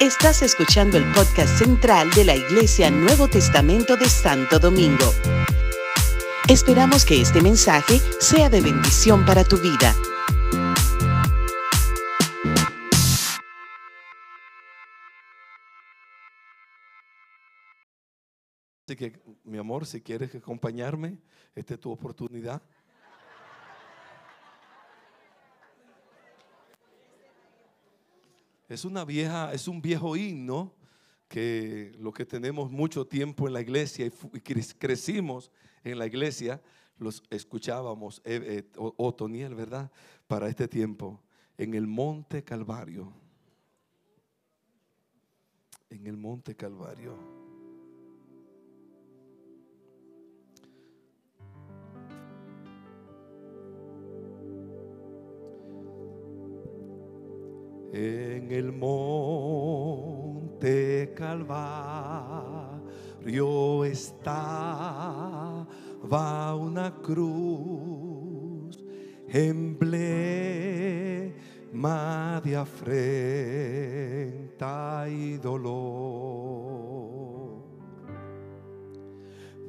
Estás escuchando el podcast central de la Iglesia Nuevo Testamento de Santo Domingo. Esperamos que este mensaje sea de bendición para tu vida. Así que, mi amor, si quieres acompañarme, esta es tu oportunidad. Es una vieja, es un viejo himno que lo que tenemos mucho tiempo en la iglesia y, crecimos en la iglesia, los escuchábamos, eh, eh, Otoniel, ¿verdad? Para este tiempo, en el monte Calvario. En el monte Calvario. En el monte Calvario estaba una cruz, emblema de afrenta y dolor.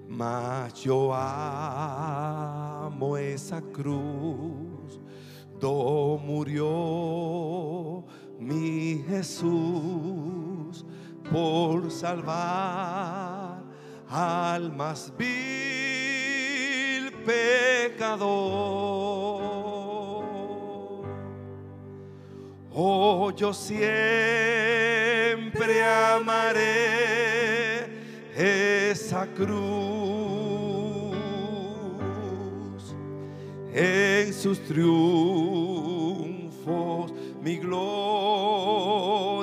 Mas yo amo esa cruz, do murió mi Jesús por salvar almas vil pecador. Oh, yo siempre amaré esa cruz en sus triunfos mi gloria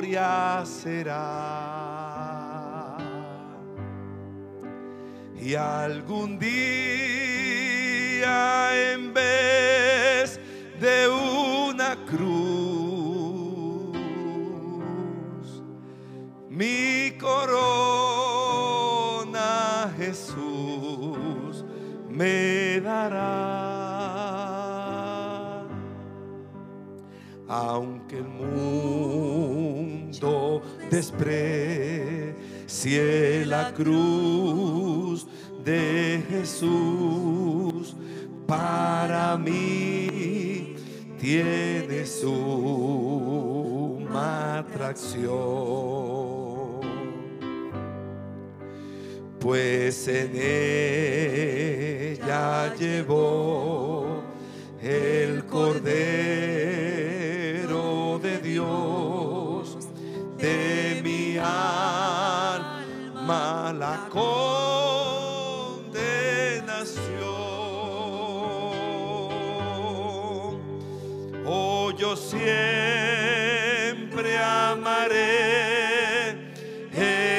será. Y algún día en vez desprecie la cruz de Jesús, para mí tiene suma atracción. Pues en ella llevó el siempre amaré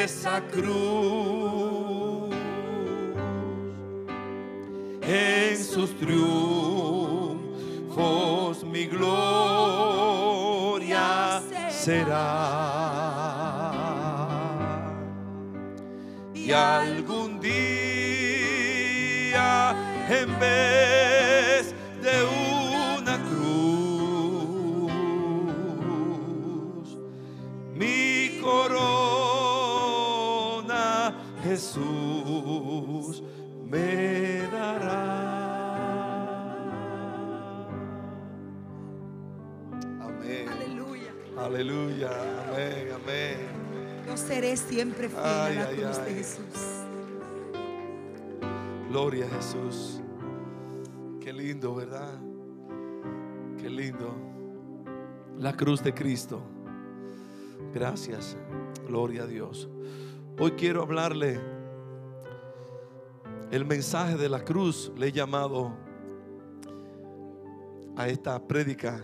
esa cruz en sus triunfos mi gloria será. Siempre fiel Ay, a la ay, cruz de ay. Jesús. Gloria a Jesús. Qué lindo, ¿verdad? Qué lindo. La cruz de Cristo. Gracias. Gloria a Dios. Hoy quiero hablarle el mensaje de la cruz. Le he llamado a esta prédica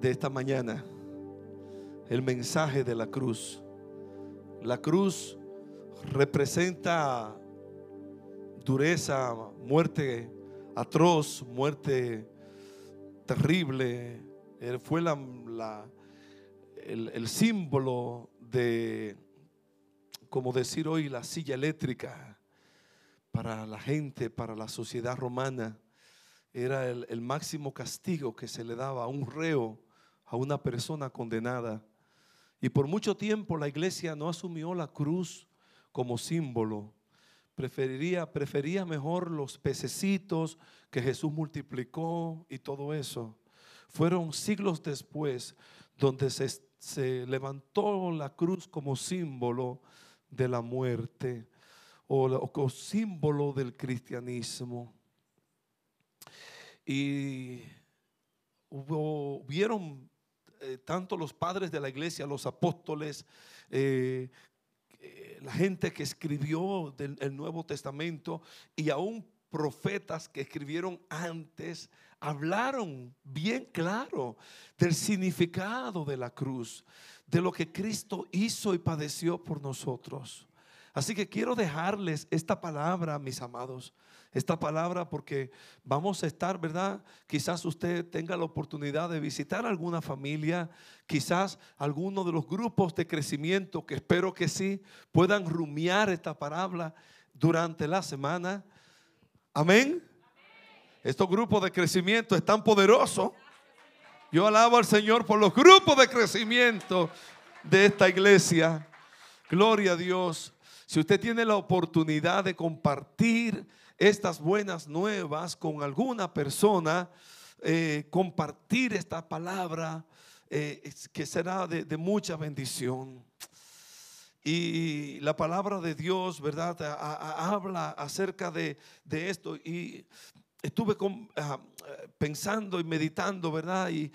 de esta mañana. El mensaje de la cruz. La cruz representa dureza, muerte atroz, muerte terrible. Fue la, el, símbolo de, como decir hoy, la silla eléctrica para la gente, para la sociedad romana. Era el máximo castigo que se le daba a un reo, a una persona condenada. Y por mucho tiempo la iglesia no asumió la cruz como símbolo. Prefería mejor los pececitos que Jesús multiplicó y todo eso. Fueron siglos después donde se, se levantó la cruz como símbolo de la muerte o, como símbolo del cristianismo. Y hubo, eh, tanto los padres de la iglesia, los apóstoles, eh, eh, la gente que escribió del, el Nuevo Testamento y aún profetas que escribieron antes hablaron bien claro del significado de la cruz, de lo que Cristo hizo y padeció por nosotros. Así que quiero dejarles esta palabra, mis amados, esta palabra porque vamos a estar, ¿verdad? Quizás usted tenga la oportunidad de visitar alguna familia, quizás alguno de los grupos de crecimiento, que espero que sí, puedan rumiar esta palabra durante la semana. Amén. Estos grupos de crecimiento están poderosos. Yo alabo al Señor por los grupos de crecimiento de esta iglesia. Gloria a Dios. Si usted tiene la oportunidad de compartir estas buenas nuevas con alguna persona, eh, compartir esta palabra eh, que será de, mucha bendición. Y la palabra de Dios, ¿verdad? habla acerca de, esto. Y estuve ah, pensando y meditando, ¿verdad? Y,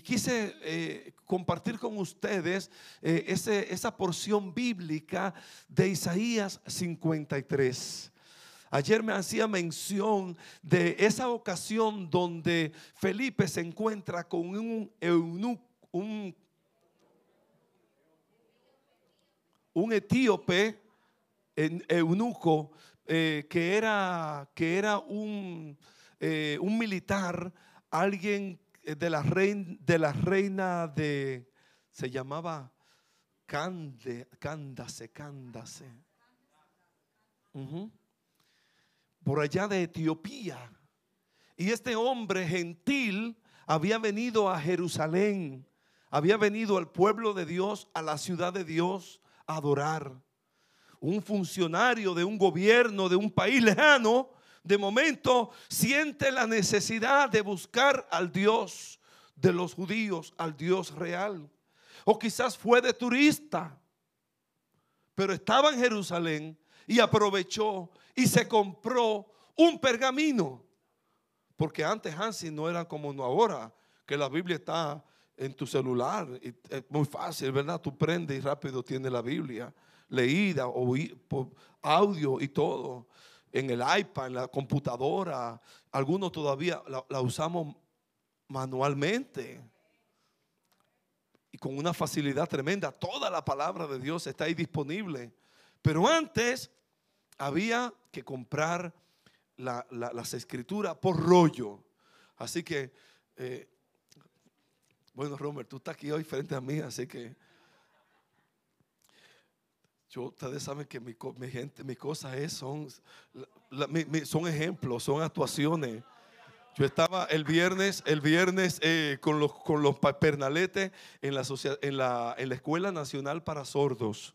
quise eh, compartir con ustedes esa porción bíblica de Isaías 53. Ayer me hacía mención de esa ocasión donde Felipe se encuentra con un eunuco, un, etíope, eunuco, eh, que era, que era un, eh, un militar, alguien de la, reina, de la reina de, se llamaba Cande, Cándase, Cándase por allá de Etiopía. Y este hombre gentil había venido a Jerusalén, había venido al pueblo de Dios, a la ciudad de Dios, a adorar. Un funcionario de un gobierno de un país lejano, de momento siente la necesidad de buscar al Dios de los judíos, al Dios real. O quizás fue de turista, pero estaba en Jerusalén y aprovechó y se compró un pergamino. Porque antes Hansi no era como ahora, que la Biblia está en tu celular. Y es muy fácil, ¿verdad? Tú prendes y rápido tienes la Biblia leída, o audio y todo. En el iPad, en la computadora. Algunos todavía la, la usamos manualmente y con una facilidad tremenda. Toda la palabra de Dios está ahí disponible. Pero antes había que comprar las escrituras por rollo. Así que, eh, bueno, Romer, tú estás aquí hoy frente a mí, así que yo, ustedes saben que mi, gente, mis cosas es, son, son ejemplos, son actuaciones. Yo estaba el viernes, el viernes eh, con los con los pernaletes la, en la, en la Escuela Nacional para Sordos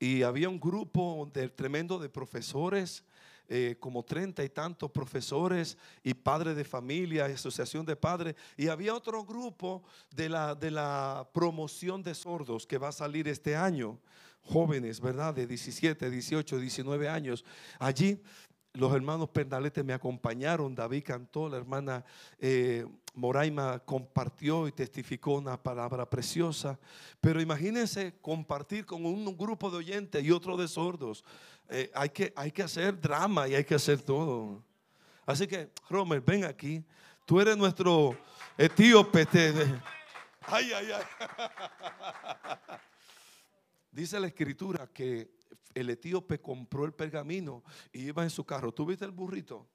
y había un grupo de, tremendo de profesores, eh, como treinta y tantos profesores y padres de familia, asociación de padres, y había otro grupo de la, de la promoción de sordos que va a salir este año, jóvenes, ¿verdad? De 17, 18, 19 años. Allí los hermanos Pernalete me acompañaron, David cantó, la hermana eh, Moraima compartió y testificó una palabra preciosa. Pero imagínense compartir con un grupo de oyentes y otro de sordos. Eh, hay, que, hay que hacer drama y hay que hacer todo. Así que, Romer, ven aquí. Tú eres nuestro etíope. ay, ay, ay. Dice la escritura que el etíope compró el pergamino y iba en su carro. ¿Tú viste el burrito?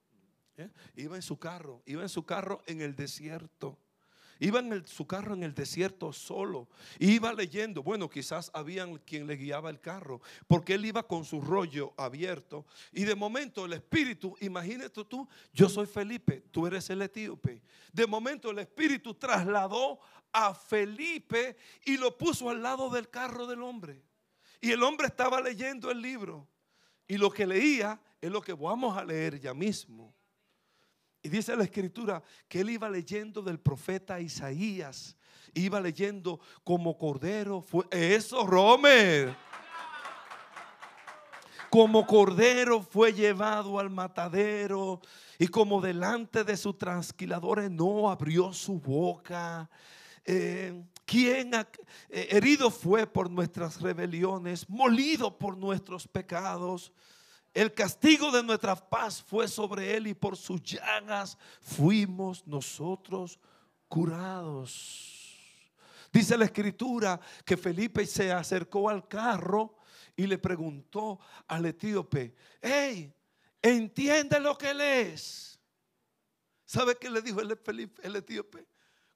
¿Eh? Iba en su carro, iba en su carro en el desierto. Iba en su carro en el desierto solo. Iba leyendo. Bueno, quizás habían quien le guiaba el carro. Porque él iba con su rollo abierto. Y de momento el Espíritu, imagínate tú, yo soy Felipe, tú eres el etíope. De momento el Espíritu trasladó a Felipe y lo puso al lado del carro del hombre. Y el hombre estaba leyendo el libro. Y lo que leía es lo que vamos a leer ya mismo. Y dice la escritura que él iba leyendo del profeta Isaías. Iba leyendo como cordero. Fue eso, Romer. Como cordero fue llevado al matadero y como delante de sus transquiladores no abrió su boca. Eh, quien eh, herido fue por nuestras rebeliones, molido por nuestros pecados. El castigo de nuestra paz fue sobre él y por sus llagas fuimos nosotros curados. Dice la escritura que Felipe se acercó al carro y le preguntó al etíope, hey, ¿entiende lo que lees? ¿Sabe qué le dijo el, Felipe, el etíope?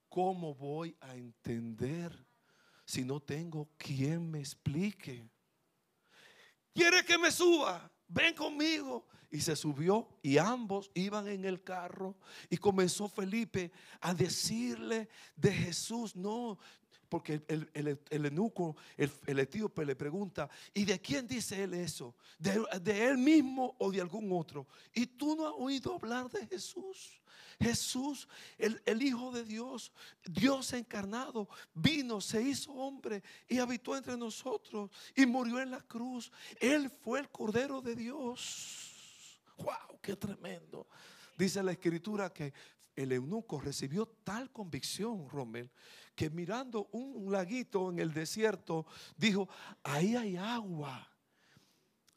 ¿Cómo voy a entender si no tengo quien me explique? ¿Quiere que me suba? Ven conmigo. Y se subió y ambos iban en el carro y comenzó Felipe a decirle de Jesús, no, porque el, el, el eunuco, el, etíope le pregunta, ¿y de quién dice él eso? ¿De, ¿De, él mismo o de algún otro? ¿Y tú no has oído hablar de Jesús? Jesús, el, Hijo de Dios, Dios encarnado, vino, se hizo hombre y habitó entre nosotros y murió en la cruz. Él fue el Cordero de Dios. ¡Wow! ¡Qué tremendo! Dice la escritura que el eunuco recibió tal convicción, Rommel, que mirando un laguito en el desierto, dijo, ahí hay agua.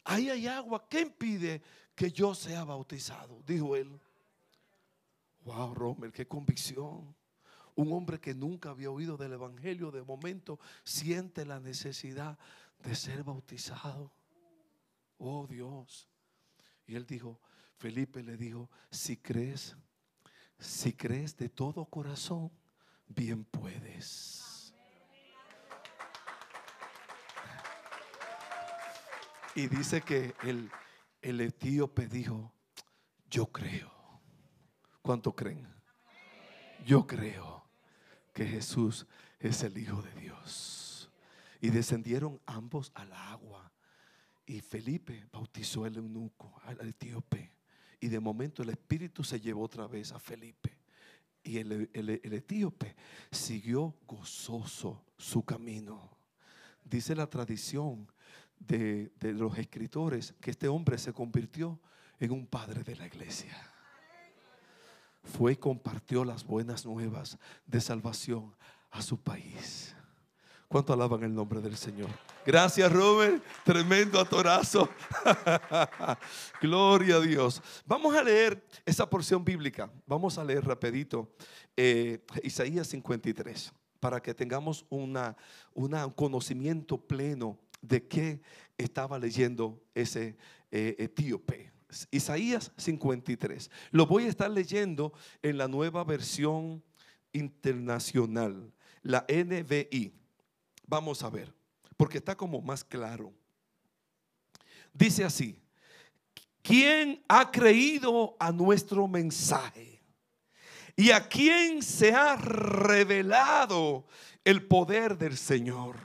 Ahí hay agua. ¿Qué impide que yo sea bautizado? Dijo él. Wow, Romer, qué convicción. Un hombre que nunca había oído del Evangelio, de momento siente la necesidad de ser bautizado. Oh Dios. Y él dijo, Felipe le dijo, si crees, si crees de todo corazón, bien puedes. Y dice que el, el etíope dijo, yo creo. ¿Cuánto creen? Yo creo que Jesús es el Hijo de Dios. Y descendieron ambos al agua. Y Felipe bautizó al eunuco, al etíope. Y de momento el Espíritu se llevó otra vez a Felipe. Y el, etíope siguió gozoso su camino. Dice la tradición de, los escritores que este hombre se convirtió en un padre de la iglesia fue y compartió las buenas nuevas de salvación a su país. ¿Cuánto alaban el nombre del Señor? Gracias, Rubén. Tremendo atorazo. Gloria a Dios. Vamos a leer esa porción bíblica. Vamos a leer rapidito eh, Isaías 53 para que tengamos una, un conocimiento pleno de qué estaba leyendo ese eh, etíope. Isaías 53. Lo voy a estar leyendo en la nueva versión internacional, la NBI. Vamos a ver, porque está como más claro. Dice así, ¿quién ha creído a nuestro mensaje? ¿Y a quién se ha revelado el poder del Señor?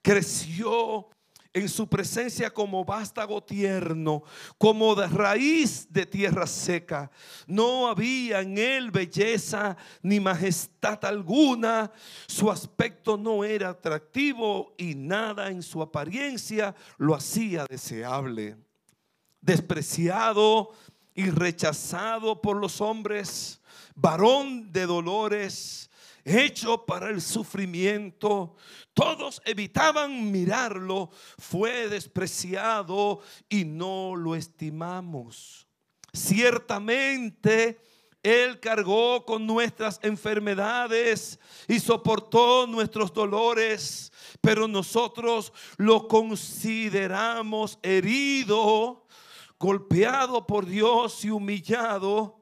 Creció en su presencia como vástago tierno, como de raíz de tierra seca. No había en él belleza ni majestad alguna. Su aspecto no era atractivo y nada en su apariencia lo hacía deseable. Despreciado y rechazado por los hombres, varón de dolores hecho para el sufrimiento. Todos evitaban mirarlo, fue despreciado y no lo estimamos. Ciertamente, Él cargó con nuestras enfermedades y soportó nuestros dolores, pero nosotros lo consideramos herido, golpeado por Dios y humillado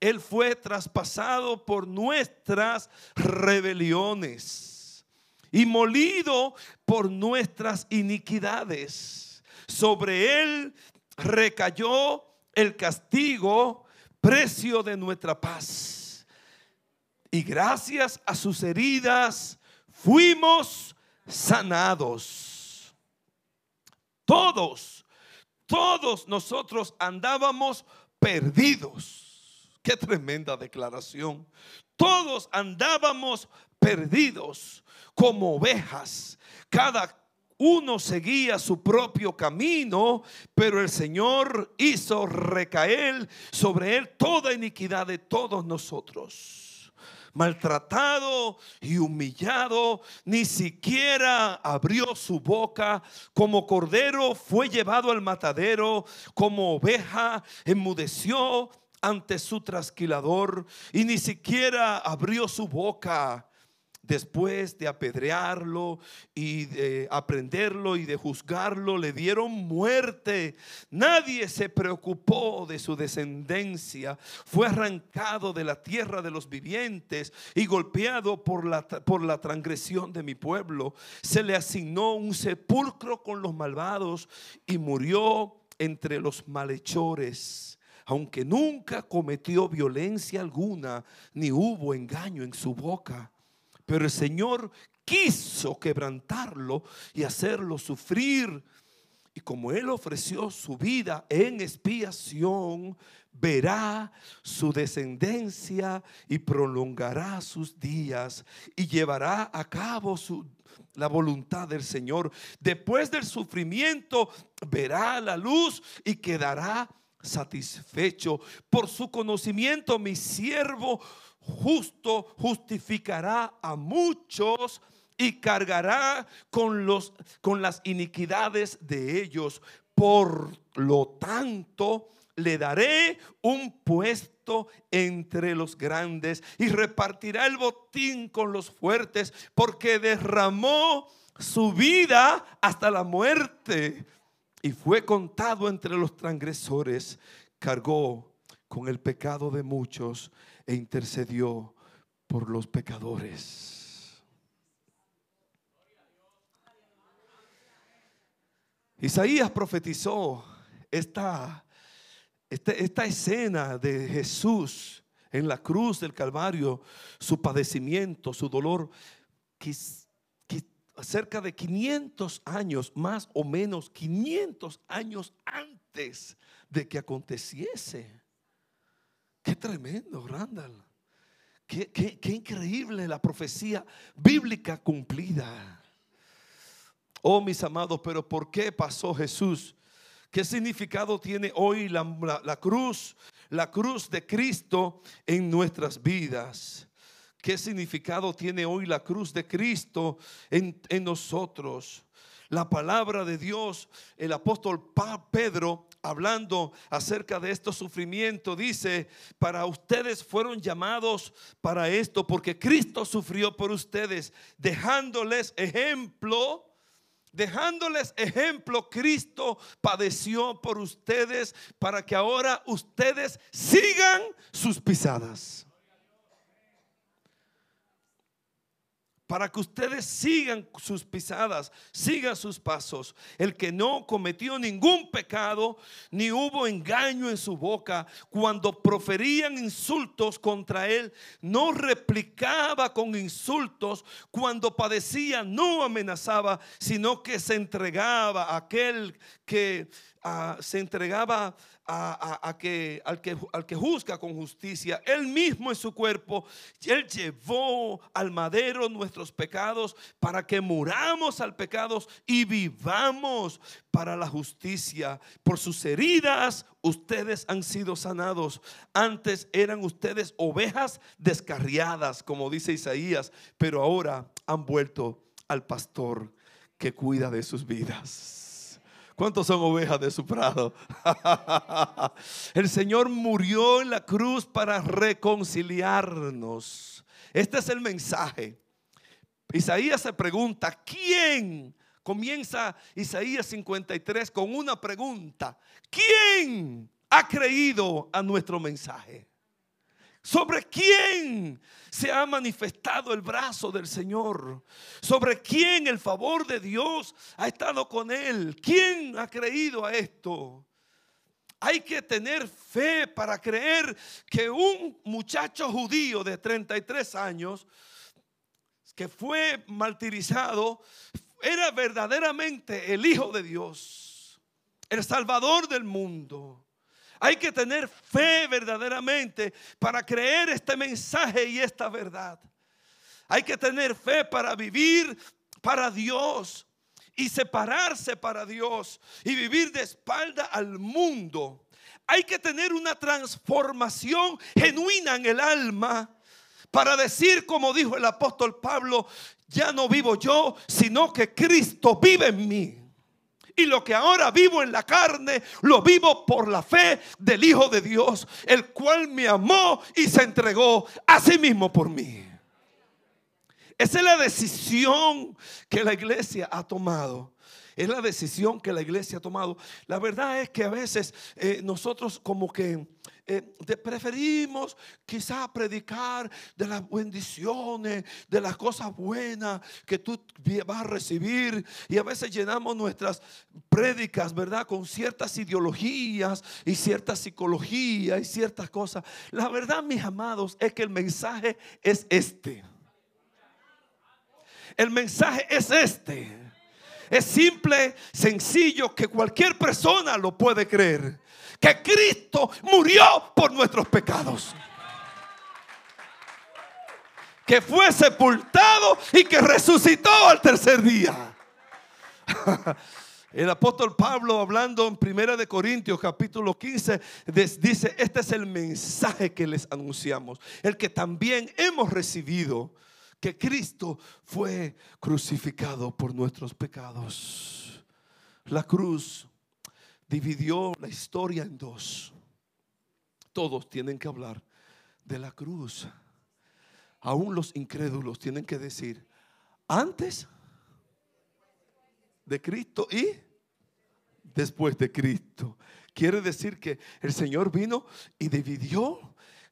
Él fue traspasado por nuestras rebeliones y molido por nuestras iniquidades. Sobre Él recayó el castigo, precio de nuestra paz. Y gracias a sus heridas fuimos sanados. Todos, todos nosotros andábamos perdidos. Qué tremenda declaración. Todos andábamos perdidos como ovejas. Cada uno seguía su propio camino, pero el Señor hizo recaer sobre él toda iniquidad de todos nosotros maltratado y humillado, ni siquiera abrió su boca, como cordero fue llevado al matadero, como oveja enmudeció ante su trasquilador y ni siquiera abrió su boca después de apedrearlo y de aprenderlo y de juzgarlo, le dieron muerte. Nadie se preocupó de su descendencia. Fue arrancado de la tierra de los vivientes y golpeado por la, por la transgresión de mi pueblo. Se le asignó un sepulcro con los malvados y murió entre los malhechores aunque nunca cometió violencia alguna, ni hubo engaño en su boca. Pero el Señor quiso quebrantarlo y hacerlo sufrir. Y como Él ofreció su vida en expiación, verá su descendencia y prolongará sus días y llevará a cabo la voluntad del Señor. Después del sufrimiento verá la luz y quedará satisfecho. Por su conocimiento, mi siervo justo justificará a muchos y cargará con, los, con las iniquidades de ellos. Por lo tanto, le daré un puesto entre los grandes y repartirá el botín con los fuertes, porque derramó su vida hasta la muerte y fue contado entre los transgresores, cargó con el pecado de muchos e intercedió por los pecadores. Isaías profetizó esta, esta, esta, escena de Jesús en la cruz del Calvario, su padecimiento, su dolor, cerca de 500 años, más o menos 500 años antes de que aconteciese. Qué tremendo, Randall. Qué, qué, increíble la profecía bíblica cumplida. Oh, mis amados, pero ¿por qué pasó Jesús? ¿Qué significado tiene hoy la, la cruz, la cruz de Cristo en nuestras vidas? ¿Qué significado tiene hoy la cruz de Cristo en, nosotros? La palabra de Dios, el apóstol Pedro, hablando acerca de estos sufrimientos, dice, para ustedes fueron llamados para esto, porque Cristo sufrió por ustedes, dejándoles ejemplo. Dejándoles ejemplo, Cristo padeció por ustedes para que ahora ustedes sigan sus pisadas. Para que ustedes sigan sus pisadas, sigan sus pasos. El que no cometió ningún pecado, ni hubo engaño en su boca, cuando proferían insultos contra él, no replicaba con insultos, cuando padecía, no amenazaba, sino que se entregaba a aquel que ah, se entregaba a, que, al, que, al que juzga con justicia. Él mismo en su cuerpo, Él llevó al madero nuestros pecados para que muramos al pecado y vivamos para la justicia. Por sus heridas ustedes han sido sanados. Antes eran ustedes ovejas descarriadas, como dice Isaías, pero ahora han vuelto al pastor que cuida de sus vidas. ¿Cuántos son ovejas de su prado? El Señor murió en la cruz para reconciliarnos. Este es el mensaje. Isaías se pregunta, ¿quién? Comienza Isaías 53 con una pregunta. ¿Quién ha creído a nuestro mensaje? ¿Sobre quién se ha manifestado el brazo del Señor? ¿Sobre quién el favor de Dios ha estado con él? ¿Quién ha creído a esto? Hay que tener fe para creer que un muchacho judío de 33 años que fue martirizado era verdaderamente el Hijo de Dios, el Salvador del mundo. Hay que tener fe verdaderamente para creer este mensaje y esta verdad. Hay que tener fe para vivir para Dios y separarse para Dios y vivir de espalda al mundo. Hay que tener una transformación genuina en el alma para decir, como dijo el apóstol Pablo, ya no vivo yo, sino que Cristo vive en mí. Y lo que ahora vivo en la carne, lo vivo por la fe del Hijo de Dios, el cual me amó y se entregó a sí mismo por mí. Esa es la decisión que la iglesia ha tomado. Es la decisión que la iglesia ha tomado. La verdad es que a veces eh, nosotros como que eh, preferimos quizá predicar de las bendiciones, de las cosas buenas que tú vas a recibir. Y a veces llenamos nuestras prédicas, ¿verdad? Con ciertas ideologías y cierta psicología y ciertas cosas. La verdad, mis amados, es que el mensaje es este. El mensaje es este. Es simple, sencillo, que cualquier persona lo puede creer que Cristo murió por nuestros pecados. Que fue sepultado y que resucitó al tercer día. El apóstol Pablo hablando en Primera de Corintios capítulo 15 dice, este es el mensaje que les anunciamos, el que también hemos recibido, que Cristo fue crucificado por nuestros pecados. La cruz dividió la historia en dos. Todos tienen que hablar de la cruz. Aún los incrédulos tienen que decir, antes de Cristo y después de Cristo. Quiere decir que el Señor vino y dividió,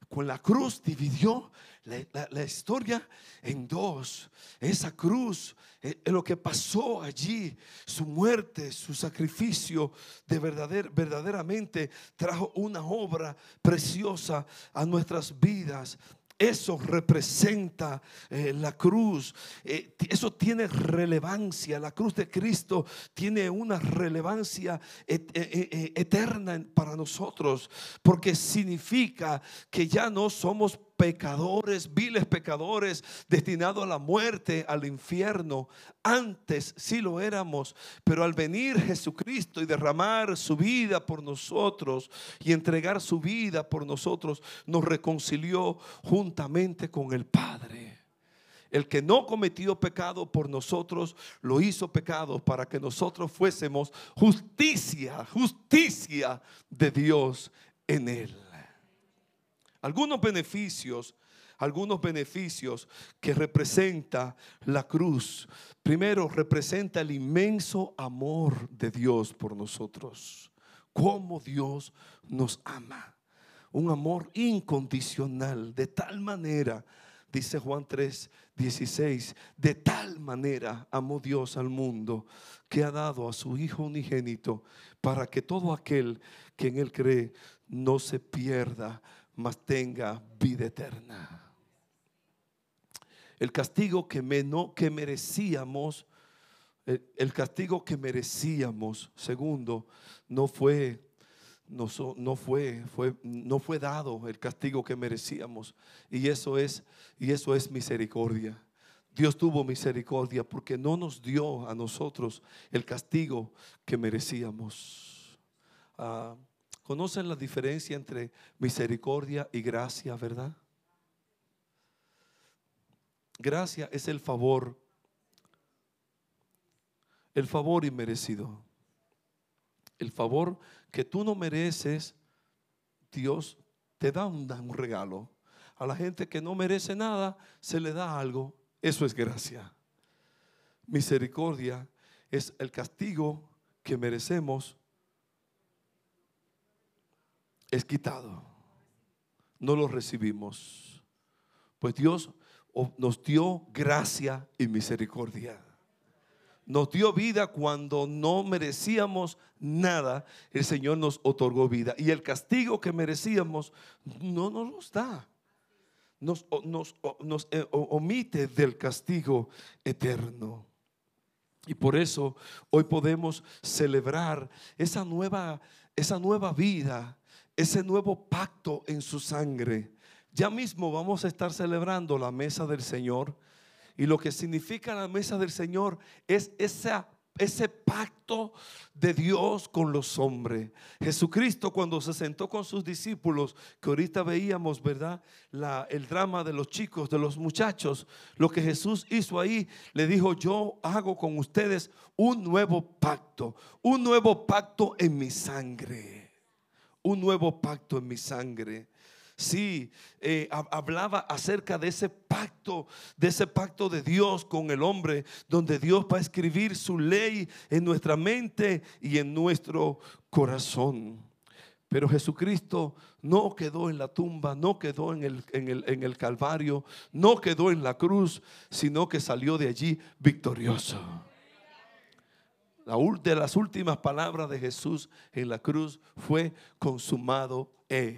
con la cruz dividió la, historia en dos. Esa cruz, eh, lo que pasó allí, su muerte, su sacrificio, de verdader, verdaderamente trajo una obra preciosa a nuestras vidas. Eso representa eh, la cruz. Eh, eso tiene relevancia. La cruz de Cristo tiene una relevancia eterna para nosotros. Porque significa que ya no somos pecadores, viles pecadores, destinados a la muerte, al infierno. Antes sí lo éramos, pero al venir Jesucristo y derramar su vida por nosotros y entregar su vida por nosotros, nos reconcilió juntamente con el Padre. El que no cometió pecado por nosotros, lo hizo pecado para que nosotros fuésemos justicia, justicia de Dios en él algunos beneficios, algunos beneficios que representa la cruz. Primero, representa el inmenso amor de Dios por nosotros. Cómo Dios nos ama. Un amor incondicional, de tal manera, dice Juan 3, 16, de tal manera amó Dios al mundo que ha dado a su Hijo unigénito para que todo aquel que en Él cree no se pierda, mas tenga vida eterna. El castigo que, que merecíamos, el, castigo que merecíamos, segundo, no fue, no, no, fue, fue, no fue dado el castigo que merecíamos. Y eso es, y eso es misericordia. Dios tuvo misericordia porque no nos dio a nosotros el castigo que merecíamos. Ah, ¿Conocen la diferencia entre misericordia y gracia, verdad? Gracia es el favor, el favor inmerecido. El favor que tú no mereces, Dios te da un, un regalo. A la gente que no merece nada, se le da algo. Eso es gracia. Misericordia es el castigo que merecemos es quitado. no lo recibimos. Pues Dios nos dio gracia y misericordia. Nos dio vida cuando no merecíamos nada. El Señor nos otorgó vida. Y el castigo que merecíamos no nos los da. Nos, nos, eh, omite del castigo eterno. Y por eso hoy podemos celebrar esa nueva, esa nueva vida, ese nuevo pacto en su sangre. Ya mismo vamos a estar celebrando la mesa del Señor. Y lo que significa la mesa del Señor es ese pacto de Dios con los hombres. Jesucristo cuando se sentó con sus discípulos, que ahorita veíamos, ¿verdad? La, el drama de los chicos, de los muchachos, lo que Jesús hizo ahí, le dijo, yo hago con ustedes un nuevo pacto, un nuevo pacto en mi sangre, un nuevo pacto en mi sangre. Sí, eh, hablaba acerca de ese pacto, de ese pacto de Dios con el hombre, donde Dios va a escribir su ley en nuestra mente y en nuestro corazón. Pero Jesucristo no quedó en la tumba, no quedó en el, en, el, en el, Calvario, no quedó en la cruz, sino que salió de allí victorioso. La de las últimas palabras de Jesús en la cruz fue consumado es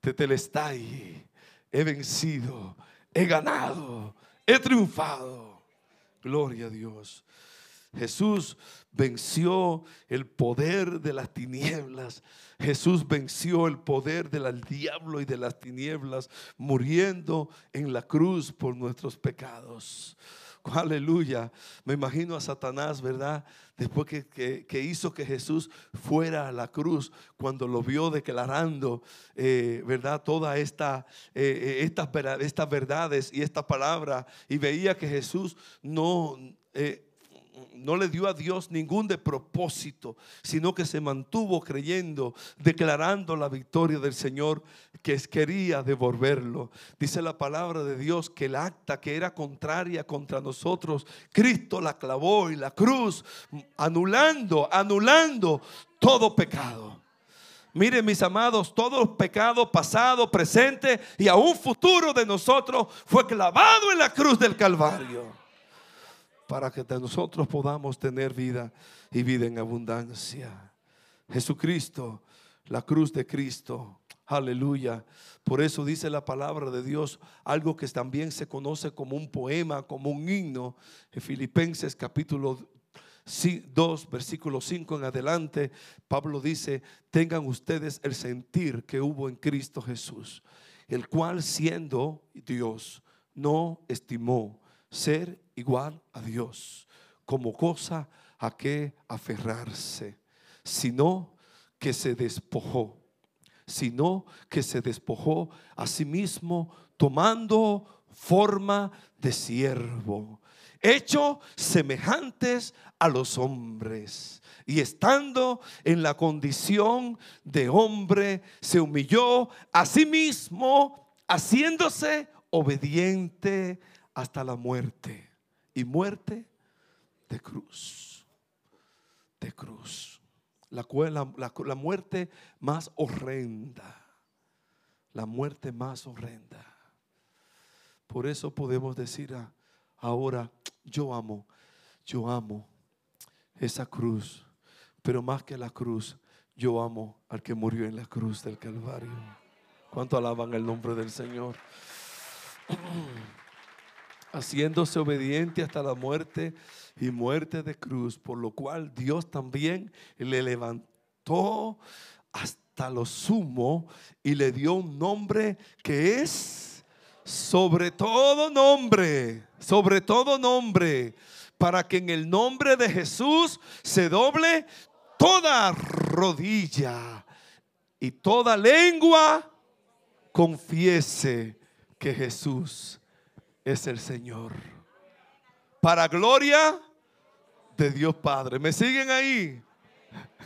tetelestai, he vencido, he ganado, he triunfado. Gloria a Dios. Jesús venció el poder de las tinieblas. Jesús venció el poder del diablo y de las tinieblas, muriendo en la cruz por nuestros pecados. Aleluya. Me imagino a Satanás, ¿verdad? Después que, hizo que Jesús fuera a la cruz, cuando lo vio declarando, eh, ¿verdad? Todas esta, eh, eh, estas, estas verdades y esta palabra, y veía que Jesús no no le dio a Dios ningún de propósito, sino que se mantuvo creyendo, declarando la victoria del Señor que quería devolverlo. Dice la palabra de Dios que el acta que era contraria contra nosotros, Cristo la clavó y la cruz, anulando, anulando todo pecado. Miren mis amados, todo pecado pasado, presente y aún futuro de nosotros fue clavado en la cruz del Calvario para que nosotros podamos tener vida y vida en abundancia. Jesucristo, la cruz de Cristo, aleluya. Por eso dice la palabra de Dios, algo que también se conoce como un poema, como un himno, en Filipenses capítulo 2, versículo 5 en adelante, Pablo dice, tengan ustedes el sentir que hubo en Cristo Jesús, el cual siendo Dios, no estimó ser igual a Dios como cosa a que aferrarse, sino que se despojó, sino que se despojó a sí mismo tomando forma de siervo, hecho semejantes a los hombres. Y estando en la condición de hombre, se humilló a sí mismo, haciéndose obediente hasta la muerte. Y muerte de cruz. De cruz. La, la, la muerte más horrenda. La muerte más horrenda. Por eso podemos decir ahora, yo amo, yo amo esa cruz. Pero más que la cruz, yo amo al que murió en la cruz del Calvario. ¿Cuánto alaban el nombre del Señor? haciéndose obediente hasta la muerte y muerte de cruz, por lo cual Dios también le levantó hasta lo sumo y le dio un nombre que es sobre todo nombre, sobre todo nombre, para que en el nombre de Jesús se doble toda rodilla y toda lengua confiese que Jesús es el Señor. Para gloria de Dios Padre. ¿Me siguen ahí?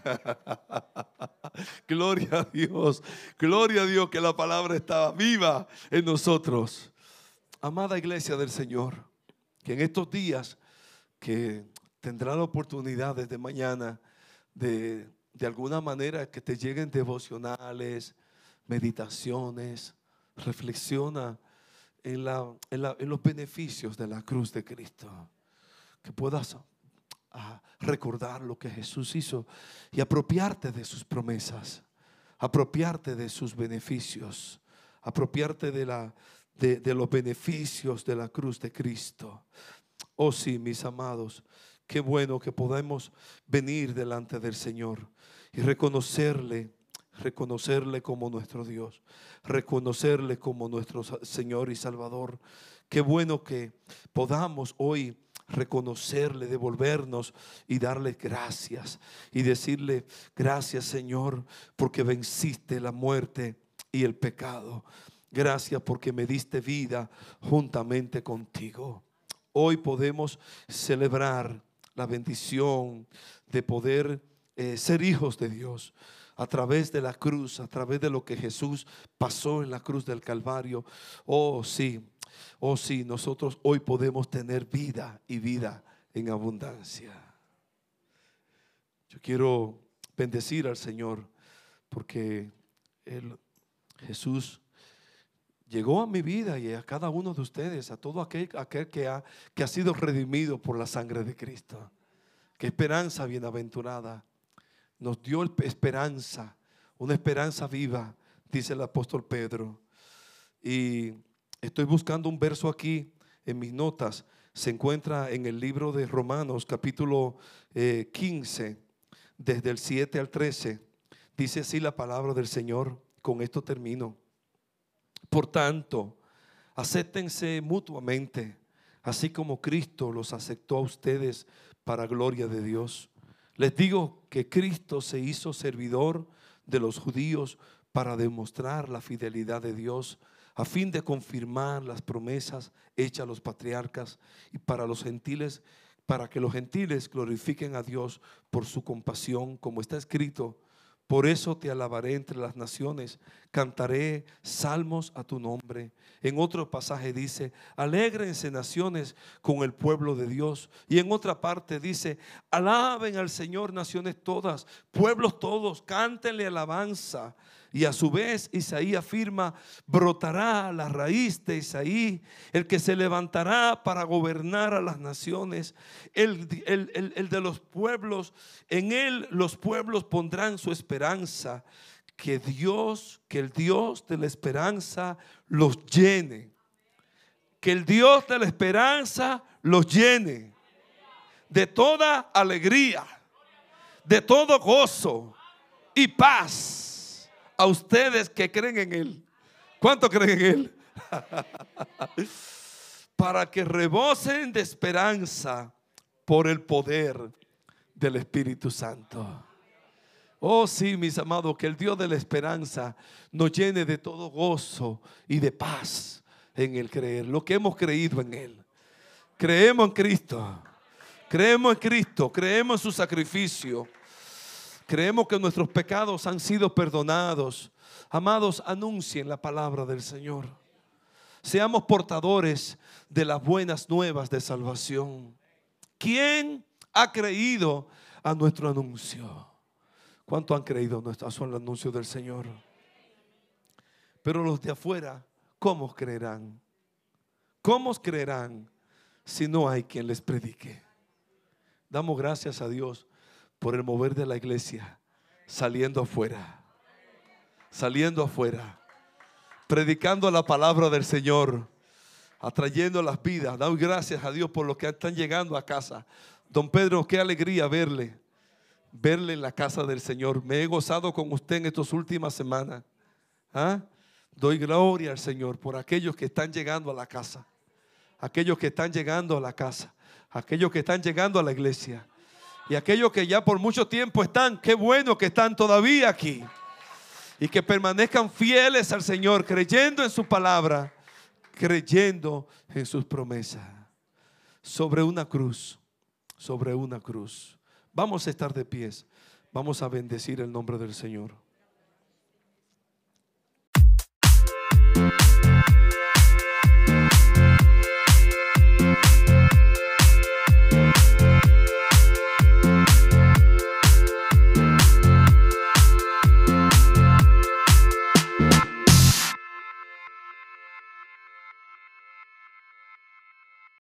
gloria a Dios. Gloria a Dios que la palabra está viva en nosotros. Amada iglesia del Señor, que en estos días que tendrá la oportunidad desde mañana de, de alguna manera que te lleguen devocionales, meditaciones, reflexiona en, los beneficios de la cruz de Cristo. Que puedas ah, recordar lo que Jesús hizo y apropiarte de sus promesas, apropiarte de sus beneficios, apropiarte de, de los beneficios de la cruz de Cristo. Oh sí, mis amados, qué bueno que podamos venir delante del Señor y reconocerle reconocerle como nuestro Dios, reconocerle como nuestro Señor y Salvador. Qué bueno que podamos hoy reconocerle, devolvernos y darle gracias y decirle gracias Señor porque venciste la muerte y el pecado. Gracias porque me diste vida juntamente contigo. Hoy podemos celebrar la bendición de poder eh, ser hijos de Dios a través de la cruz, a través de lo que Jesús pasó en la cruz del Calvario. Oh sí, oh sí, nosotros hoy podemos tener vida y vida en abundancia. Yo quiero bendecir al Señor porque Jesús llegó a mi vida y a cada uno de ustedes, a todo aquel, aquel que, ha, que ha sido redimido por la sangre de Cristo. Qué esperanza bienaventurada nos dio esperanza, una esperanza viva, dice el apóstol Pedro. Y estoy buscando un verso aquí en mis notas. Se encuentra en el libro de Romanos capítulo 15, eh, desde el 7 al 13. Dice así la palabra del Señor. Con esto termino. Por tanto, acéptense mutuamente, así como Cristo los aceptó a ustedes para gloria de Dios. Les digo que Cristo se hizo servidor de los judíos para demostrar la fidelidad de Dios, a fin de confirmar las promesas hechas a los patriarcas y para los gentiles, para que los gentiles glorifiquen a Dios por su compasión, como está escrito. Por eso te alabaré entre las naciones, cantaré salmos a tu nombre. En otro pasaje dice, alégrense naciones con el pueblo de Dios. Y en otra parte dice, alaben al Señor naciones todas, pueblos todos, cántenle alabanza. Y a su vez Isaí afirma, brotará la raíz de Isaí, el que se levantará para gobernar a las naciones, el, el, de los pueblos, en él los pueblos pondrán su esperanza, que Dios, que el Dios de la esperanza los llene, que el Dios de la esperanza los llene de toda alegría, de todo gozo y paz a ustedes que creen en Él. ¿Cuánto creen en Él? Para que rebosen de esperanza por el poder del Espíritu Santo. Oh sí, mis amados, que el Dios de la esperanza nos llene de todo gozo y de paz en el creer, lo que hemos creído en Él. Creemos en Cristo, creemos en Cristo, creemos en su sacrificio. Creemos que nuestros pecados han sido perdonados. Amados, anuncien la palabra del Señor. Seamos portadores de las buenas nuevas de salvación. ¿Quién ha creído a nuestro anuncio? ¿Cuánto han creído a su anuncio del Señor? Pero los de afuera, ¿cómo creerán? ¿Cómo creerán si no hay quien les predique? Damos gracias a Dios por el mover de la iglesia, saliendo afuera, saliendo afuera, predicando la palabra del Señor, atrayendo las vidas. Damos gracias a Dios por lo que están llegando a casa. Don Pedro, qué alegría verle, verle en la casa del Señor. Me he gozado con usted en estas últimas semanas. ¿Ah? Doy gloria al Señor por aquellos que están llegando a la casa, aquellos que están llegando a la casa, aquellos que están llegando a la iglesia. Y aquellos que ya por mucho tiempo están, qué bueno que están todavía aquí. Y que permanezcan fieles al Señor, creyendo en su palabra, creyendo en sus promesas. Sobre una cruz, sobre una cruz. Vamos a estar de pies. Vamos a bendecir el nombre del Señor.